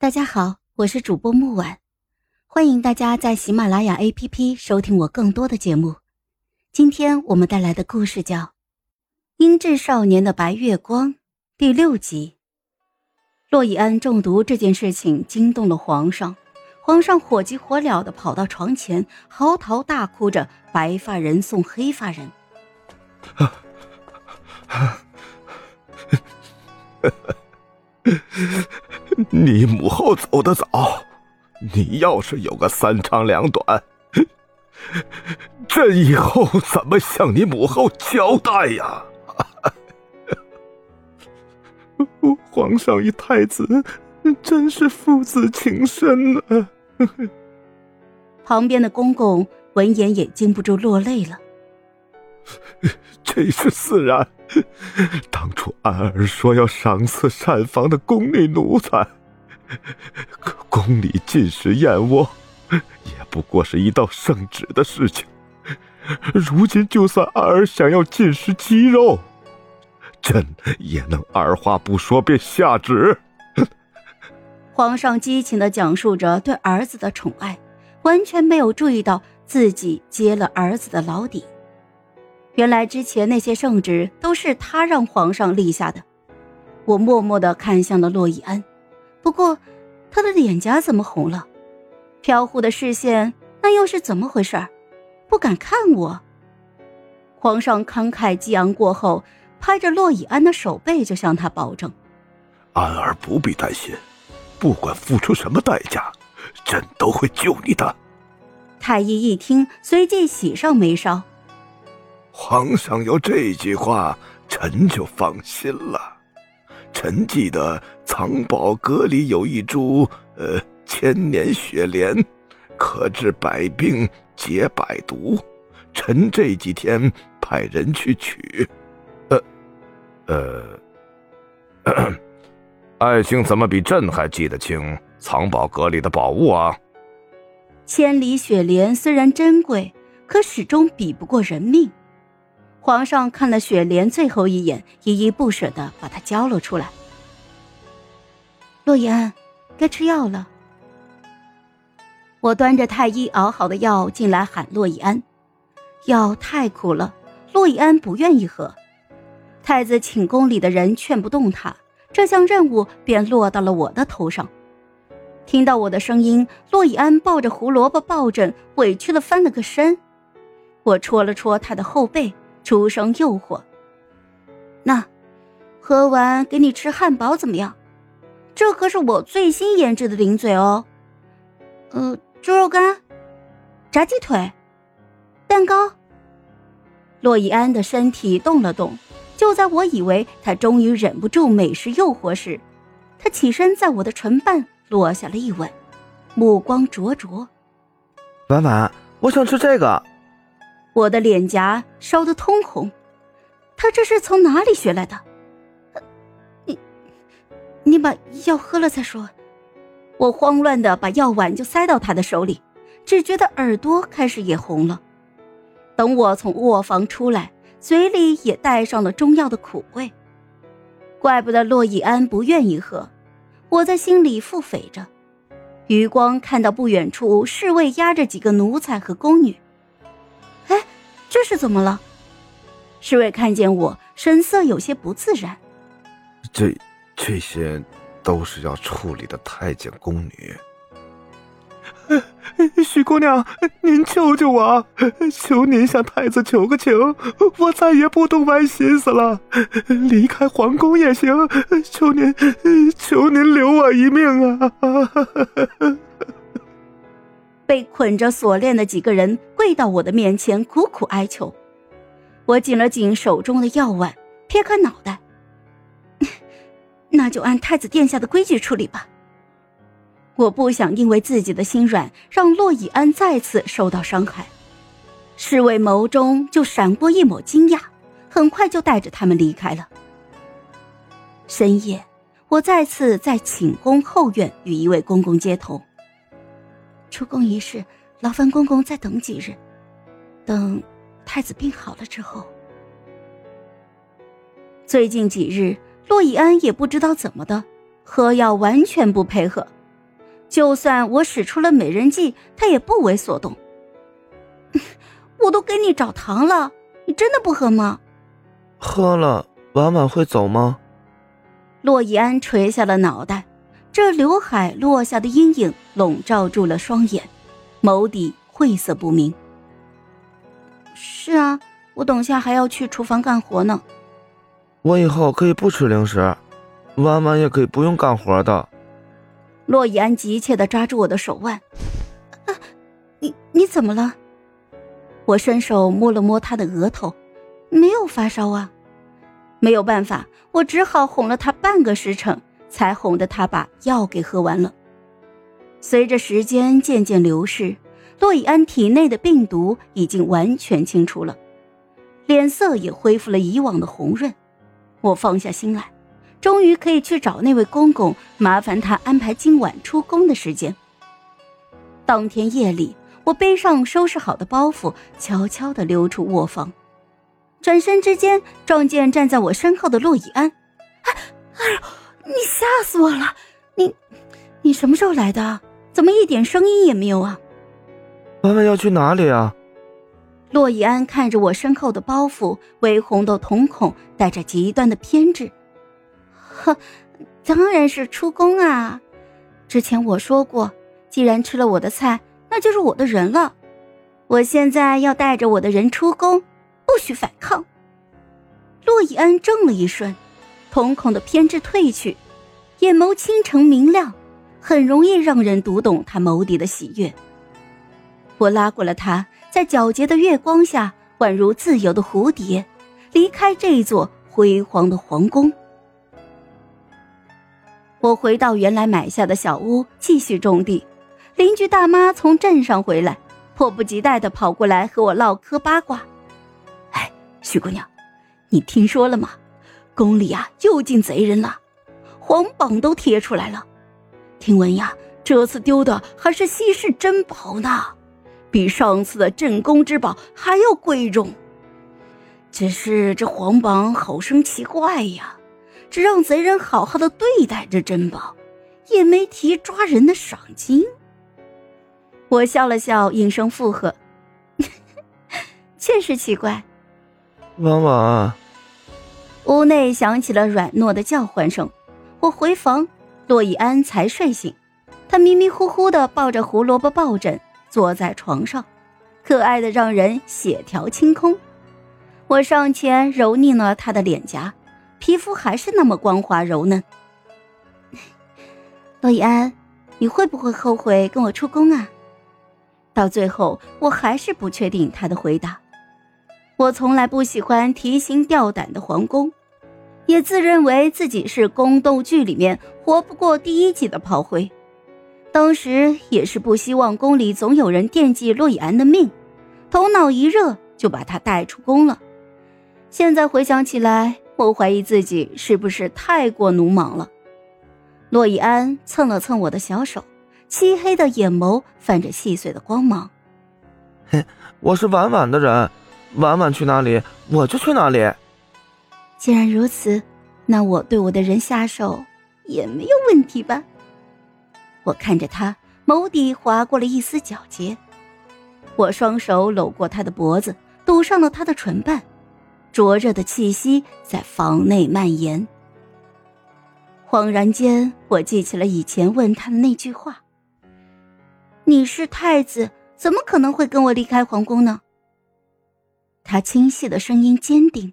大家好，我是主播木婉，欢迎大家在喜马拉雅 APP 收听我更多的节目。今天我们带来的故事叫《英智少年的白月光》第六集。洛以安中毒这件事情惊动了皇上，皇上火急火燎的跑到床前，嚎啕大哭着：“白发人送黑发人。” 你母后走得早，你要是有个三长两短，朕以后怎么向你母后交代呀？皇上与太子真是父子情深啊！旁边的公公闻言也禁不住落泪了。这是自然。当初安儿说要赏赐膳房的宫女奴才，可宫里进食燕窝，也不过是一道圣旨的事情。如今就算安儿想要进食鸡肉，朕也能二话不说便下旨。皇上激情的讲述着对儿子的宠爱，完全没有注意到自己揭了儿子的老底。原来之前那些圣旨都是他让皇上立下的。我默默的看向了洛以安，不过他的脸颊怎么红了？飘忽的视线，那又是怎么回事？不敢看我。皇上慷慨激昂过后，拍着洛以安的手背，就向他保证：“安儿不必担心，不管付出什么代价，朕都会救你的。”太医一听，随即喜上眉梢。皇上有这句话，臣就放心了。臣记得藏宝阁里有一株呃千年雪莲，可治百病解百毒。臣这几天派人去取。呃，呃，爱卿怎么比朕还记得清藏宝阁里的宝物啊？千里雪莲虽然珍贵，可始终比不过人命。皇上看了雪莲最后一眼，依依不舍的把它交了出来。洛言，安，该吃药了。我端着太医熬好的药进来喊洛以安，药太苦了，洛以安不愿意喝。太子寝宫里的人劝不动他，这项任务便落到了我的头上。听到我的声音，洛以安抱着胡萝卜抱枕，委屈的翻了个身。我戳了戳他的后背。出声诱惑。那，喝完给你吃汉堡怎么样？这可是我最新研制的零嘴哦。呃，猪肉干，炸鸡腿，蛋糕。洛伊安的身体动了动，就在我以为他终于忍不住美食诱惑时，他起身在我的唇瓣落下了一吻，目光灼灼。婉婉，我想吃这个。我的脸颊烧得通红，他这是从哪里学来的？你，你把药喝了再说。我慌乱的把药碗就塞到他的手里，只觉得耳朵开始也红了。等我从卧房出来，嘴里也带上了中药的苦味。怪不得洛以安不愿意喝，我在心里腹诽着。余光看到不远处侍卫押着几个奴才和宫女。这是怎么了？侍卫看见我，神色有些不自然。这这些，都是要处理的太监宫女。许姑娘，您救救我！求您向太子求个情，我再也不动歪心思了，离开皇宫也行。求您，求您留我一命啊！被捆着锁链的几个人跪到我的面前，苦苦哀求。我紧了紧手中的药碗，撇开脑袋：“ 那就按太子殿下的规矩处理吧。”我不想因为自己的心软，让洛以安再次受到伤害。侍卫眸中就闪过一抹惊讶，很快就带着他们离开了。深夜，我再次在寝宫后院与一位公公接头。出宫一事，劳烦公公再等几日，等太子病好了之后。最近几日，洛以安也不知道怎么的，喝药完全不配合，就算我使出了美人计，他也不为所动。我都给你找糖了，你真的不喝吗？喝了，婉婉会走吗？洛以安垂下了脑袋，这刘海落下的阴影笼罩住了双眼，眸底晦涩不明。是啊，我等下还要去厨房干活呢。我以后可以不吃零食，婉婉也可以不用干活的。洛以安急切的抓住我的手腕，啊，你你怎么了？我伸手摸了摸他的额头，没有发烧啊。没有办法，我只好哄了他半个时辰，才哄得他把药给喝完了。随着时间渐渐流逝，洛以安体内的病毒已经完全清除了，脸色也恢复了以往的红润。我放下心来，终于可以去找那位公公，麻烦他安排今晚出宫的时间。当天夜里，我背上收拾好的包袱，悄悄地溜出卧房。转身之间，撞见站在我身后的洛以安。哎，哎呦，你吓死我了！你，你什么时候来的？怎么一点声音也没有啊？妈妈要去哪里啊？洛以安看着我身后的包袱，微红的瞳孔带着极端的偏执。呵，当然是出宫啊！之前我说过，既然吃了我的菜，那就是我的人了。我现在要带着我的人出宫。不许反抗！洛以安怔了一瞬，瞳孔的偏执褪去，眼眸清澄明亮，很容易让人读懂他眸底的喜悦。我拉过了他，在皎洁的月光下，宛如自由的蝴蝶，离开这座辉煌的皇宫。我回到原来买下的小屋，继续种地。邻居大妈从镇上回来，迫不及待的跑过来和我唠嗑八卦。哎徐姑娘，你听说了吗？宫里啊又进贼人了，皇榜都贴出来了。听闻呀，这次丢的还是稀世珍宝呢，比上次的镇宫之宝还要贵重。只是这皇榜好生奇怪呀，只让贼人好好的对待这珍宝，也没提抓人的赏金。我笑了笑，应声附和：“ 确实奇怪。”婉婉，屋内响起了软糯的叫唤声。我回房，洛以安才睡醒，他迷迷糊糊的抱着胡萝卜抱枕坐在床上，可爱的让人血条清空。我上前揉捏了他的脸颊，皮肤还是那么光滑柔嫩。洛以安，你会不会后悔跟我出宫啊？到最后，我还是不确定他的回答。我从来不喜欢提心吊胆的皇宫，也自认为自己是宫斗剧里面活不过第一季的炮灰。当时也是不希望宫里总有人惦记洛以安的命，头脑一热就把他带出宫了。现在回想起来，我怀疑自己是不是太过鲁莽了。洛以安蹭了蹭我的小手，漆黑的眼眸泛着细碎的光芒。嘿，我是婉婉的人。婉婉去哪里，我就去哪里。既然如此，那我对我的人下手也没有问题吧？我看着他，眸底划过了一丝皎洁。我双手搂过他的脖子，堵上了他的唇瓣，灼热的气息在房内蔓延。恍然间，我记起了以前问他的那句话：“你是太子，怎么可能会跟我离开皇宫呢？”他清晰的声音坚定：“